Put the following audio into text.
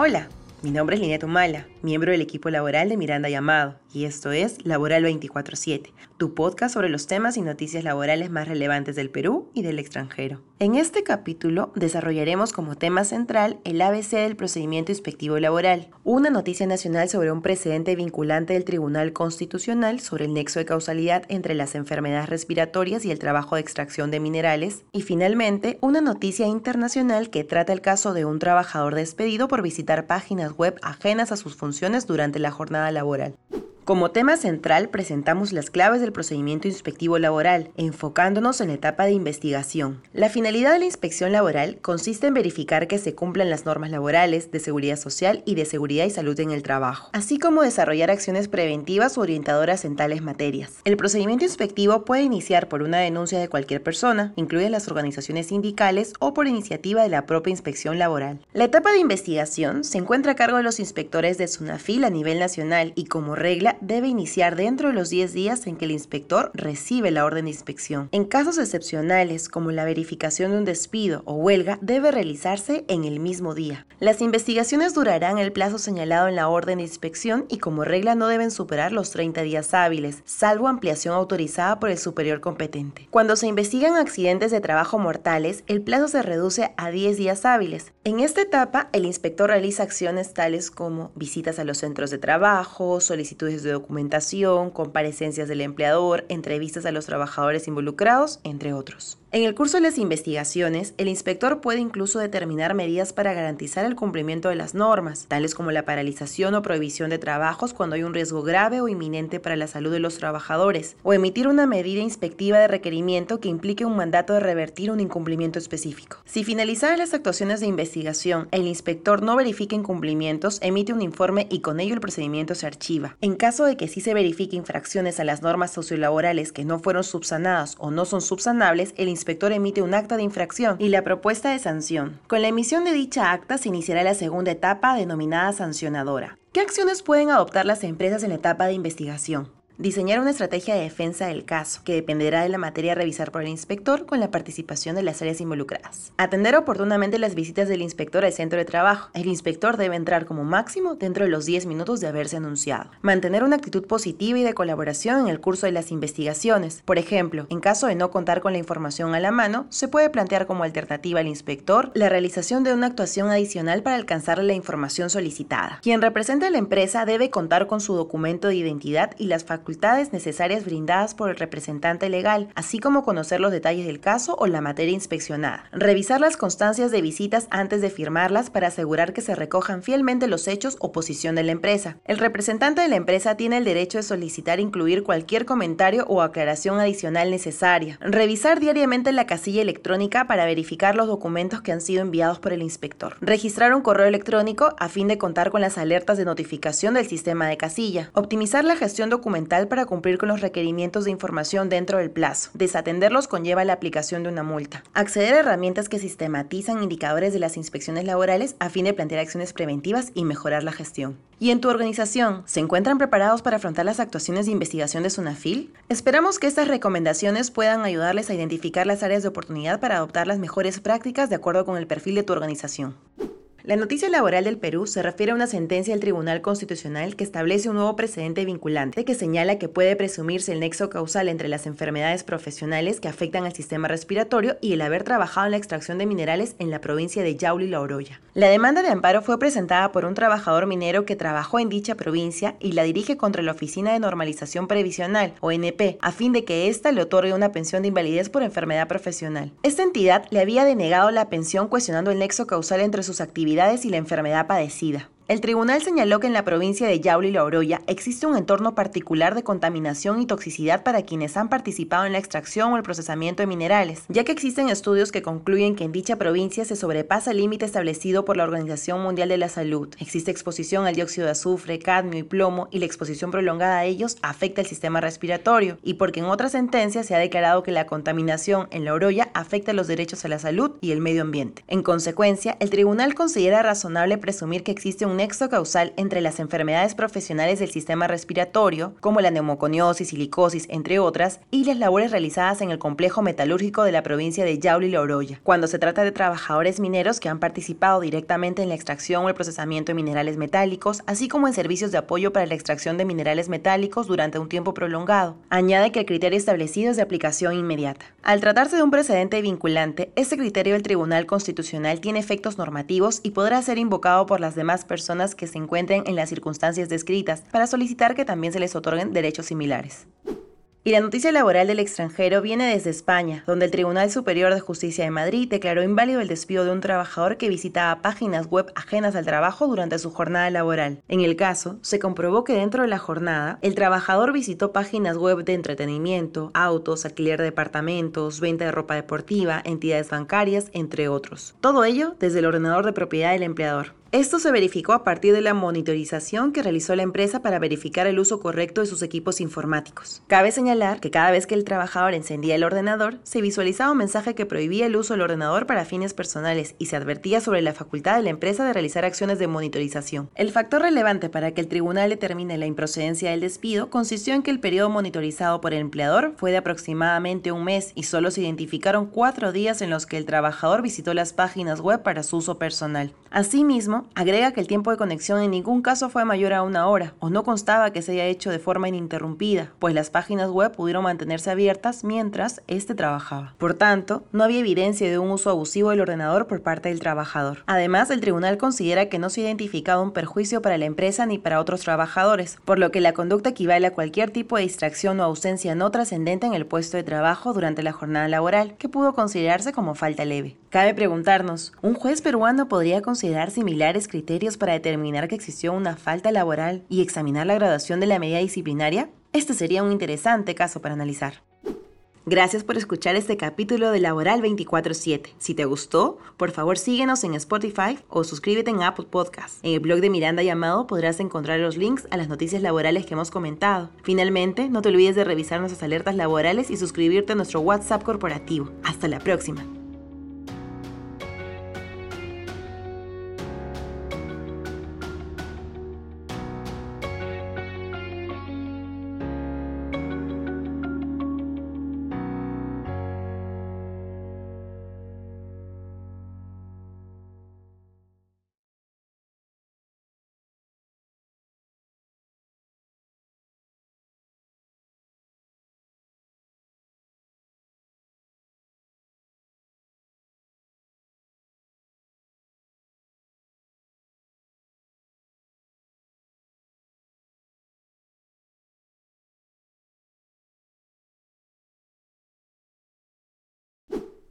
Hola, mi nombre es Linet Humala, miembro del equipo laboral de Miranda Llamado, y esto es Laboral 24-7, tu podcast sobre los temas y noticias laborales más relevantes del Perú y del extranjero. En este capítulo desarrollaremos como tema central el ABC del procedimiento inspectivo laboral, una noticia nacional sobre un precedente vinculante del Tribunal Constitucional sobre el nexo de causalidad entre las enfermedades respiratorias y el trabajo de extracción de minerales, y finalmente una noticia internacional que trata el caso de un trabajador despedido por visitar páginas web ajenas a sus funciones durante la jornada laboral. Como tema central presentamos las claves del procedimiento inspectivo laboral, enfocándonos en la etapa de investigación. La finalidad de la inspección laboral consiste en verificar que se cumplan las normas laborales, de seguridad social y de seguridad y salud en el trabajo, así como desarrollar acciones preventivas o orientadoras en tales materias. El procedimiento inspectivo puede iniciar por una denuncia de cualquier persona, incluidas las organizaciones sindicales o por iniciativa de la propia inspección laboral. La etapa de investigación se encuentra a cargo de los inspectores de SUNAFIL a nivel nacional y como regla debe iniciar dentro de los 10 días en que el inspector recibe la orden de inspección. En casos excepcionales, como la verificación de un despido o huelga, debe realizarse en el mismo día. Las investigaciones durarán el plazo señalado en la orden de inspección y como regla no deben superar los 30 días hábiles, salvo ampliación autorizada por el superior competente. Cuando se investigan accidentes de trabajo mortales, el plazo se reduce a 10 días hábiles. En esta etapa, el inspector realiza acciones tales como visitas a los centros de trabajo, solicitudes de documentación, comparecencias del empleador, entrevistas a los trabajadores involucrados, entre otros. En el curso de las investigaciones, el inspector puede incluso determinar medidas para garantizar el cumplimiento de las normas, tales como la paralización o prohibición de trabajos cuando hay un riesgo grave o inminente para la salud de los trabajadores, o emitir una medida inspectiva de requerimiento que implique un mandato de revertir un incumplimiento específico. Si finalizadas las actuaciones de investigación, el inspector no verifica incumplimientos, emite un informe y con ello el procedimiento se archiva. En caso de que sí se verifique infracciones a las normas sociolaborales que no fueron subsanadas o no son subsanables, el inspector emite un acta de infracción y la propuesta de sanción. Con la emisión de dicha acta se iniciará la segunda etapa denominada sancionadora. ¿Qué acciones pueden adoptar las empresas en la etapa de investigación? Diseñar una estrategia de defensa del caso, que dependerá de la materia a revisar por el inspector con la participación de las áreas involucradas. Atender oportunamente las visitas del inspector al centro de trabajo. El inspector debe entrar como máximo dentro de los 10 minutos de haberse anunciado. Mantener una actitud positiva y de colaboración en el curso de las investigaciones. Por ejemplo, en caso de no contar con la información a la mano, se puede plantear como alternativa al inspector la realización de una actuación adicional para alcanzar la información solicitada. Quien representa a la empresa debe contar con su documento de identidad y las facultades necesarias brindadas por el representante legal, así como conocer los detalles del caso o la materia inspeccionada. Revisar las constancias de visitas antes de firmarlas para asegurar que se recojan fielmente los hechos o posición de la empresa. El representante de la empresa tiene el derecho de solicitar incluir cualquier comentario o aclaración adicional necesaria. Revisar diariamente la casilla electrónica para verificar los documentos que han sido enviados por el inspector. Registrar un correo electrónico a fin de contar con las alertas de notificación del sistema de casilla. Optimizar la gestión documental para cumplir con los requerimientos de información dentro del plazo. Desatenderlos conlleva la aplicación de una multa. Acceder a herramientas que sistematizan indicadores de las inspecciones laborales a fin de plantear acciones preventivas y mejorar la gestión. ¿Y en tu organización se encuentran preparados para afrontar las actuaciones de investigación de SUNAFIL? Esperamos que estas recomendaciones puedan ayudarles a identificar las áreas de oportunidad para adoptar las mejores prácticas de acuerdo con el perfil de tu organización. La noticia laboral del Perú se refiere a una sentencia del Tribunal Constitucional que establece un nuevo precedente vinculante que señala que puede presumirse el nexo causal entre las enfermedades profesionales que afectan al sistema respiratorio y el haber trabajado en la extracción de minerales en la provincia de Yauli La Oroya. La demanda de amparo fue presentada por un trabajador minero que trabajó en dicha provincia y la dirige contra la Oficina de Normalización Previsional, ONP, a fin de que ésta le otorgue una pensión de invalidez por enfermedad profesional. Esta entidad le había denegado la pensión cuestionando el nexo causal entre sus actividades y la enfermedad padecida. El tribunal señaló que en la provincia de Yauli y La Oroya existe un entorno particular de contaminación y toxicidad para quienes han participado en la extracción o el procesamiento de minerales, ya que existen estudios que concluyen que en dicha provincia se sobrepasa el límite establecido por la Organización Mundial de la Salud. Existe exposición al dióxido de azufre, cadmio y plomo y la exposición prolongada a ellos afecta el sistema respiratorio, y porque en otras sentencias se ha declarado que la contaminación en La Oroya afecta los derechos a la salud y el medio ambiente. En consecuencia, el tribunal considera razonable presumir que existe un nexo causal entre las enfermedades profesionales del sistema respiratorio, como la neumoconiosis, silicosis, entre otras, y las labores realizadas en el complejo metalúrgico de la provincia de Yauli y Loroya, cuando se trata de trabajadores mineros que han participado directamente en la extracción o el procesamiento de minerales metálicos, así como en servicios de apoyo para la extracción de minerales metálicos durante un tiempo prolongado. Añade que el criterio establecido es de aplicación inmediata. Al tratarse de un precedente vinculante, este criterio del Tribunal Constitucional tiene efectos normativos y podrá ser invocado por las demás personas que se encuentren en las circunstancias descritas para solicitar que también se les otorguen derechos similares. Y la noticia laboral del extranjero viene desde España, donde el Tribunal Superior de Justicia de Madrid declaró inválido el despido de un trabajador que visitaba páginas web ajenas al trabajo durante su jornada laboral. En el caso, se comprobó que dentro de la jornada, el trabajador visitó páginas web de entretenimiento, autos, alquiler de departamentos, venta de ropa deportiva, entidades bancarias, entre otros. Todo ello desde el ordenador de propiedad del empleador. Esto se verificó a partir de la monitorización que realizó la empresa para verificar el uso correcto de sus equipos informáticos. Cabe señalar que cada vez que el trabajador encendía el ordenador, se visualizaba un mensaje que prohibía el uso del ordenador para fines personales y se advertía sobre la facultad de la empresa de realizar acciones de monitorización. El factor relevante para que el tribunal determine la improcedencia del despido consistió en que el periodo monitorizado por el empleador fue de aproximadamente un mes y solo se identificaron cuatro días en los que el trabajador visitó las páginas web para su uso personal. Asimismo, agrega que el tiempo de conexión en ningún caso fue mayor a una hora o no constaba que se haya hecho de forma ininterrumpida, pues las páginas web pudieron mantenerse abiertas mientras éste trabajaba. Por tanto, no había evidencia de un uso abusivo del ordenador por parte del trabajador. Además, el tribunal considera que no se ha identificado un perjuicio para la empresa ni para otros trabajadores, por lo que la conducta equivale a cualquier tipo de distracción o ausencia no trascendente en el puesto de trabajo durante la jornada laboral, que pudo considerarse como falta leve. Cabe preguntarnos, ¿un juez peruano podría considerar similar criterios para determinar que existió una falta laboral y examinar la graduación de la medida disciplinaria? Este sería un interesante caso para analizar. Gracias por escuchar este capítulo de Laboral 24/7. Si te gustó, por favor síguenos en Spotify o suscríbete en Apple Podcasts. En el blog de Miranda Llamado podrás encontrar los links a las noticias laborales que hemos comentado. Finalmente, no te olvides de revisar nuestras alertas laborales y suscribirte a nuestro WhatsApp corporativo. Hasta la próxima.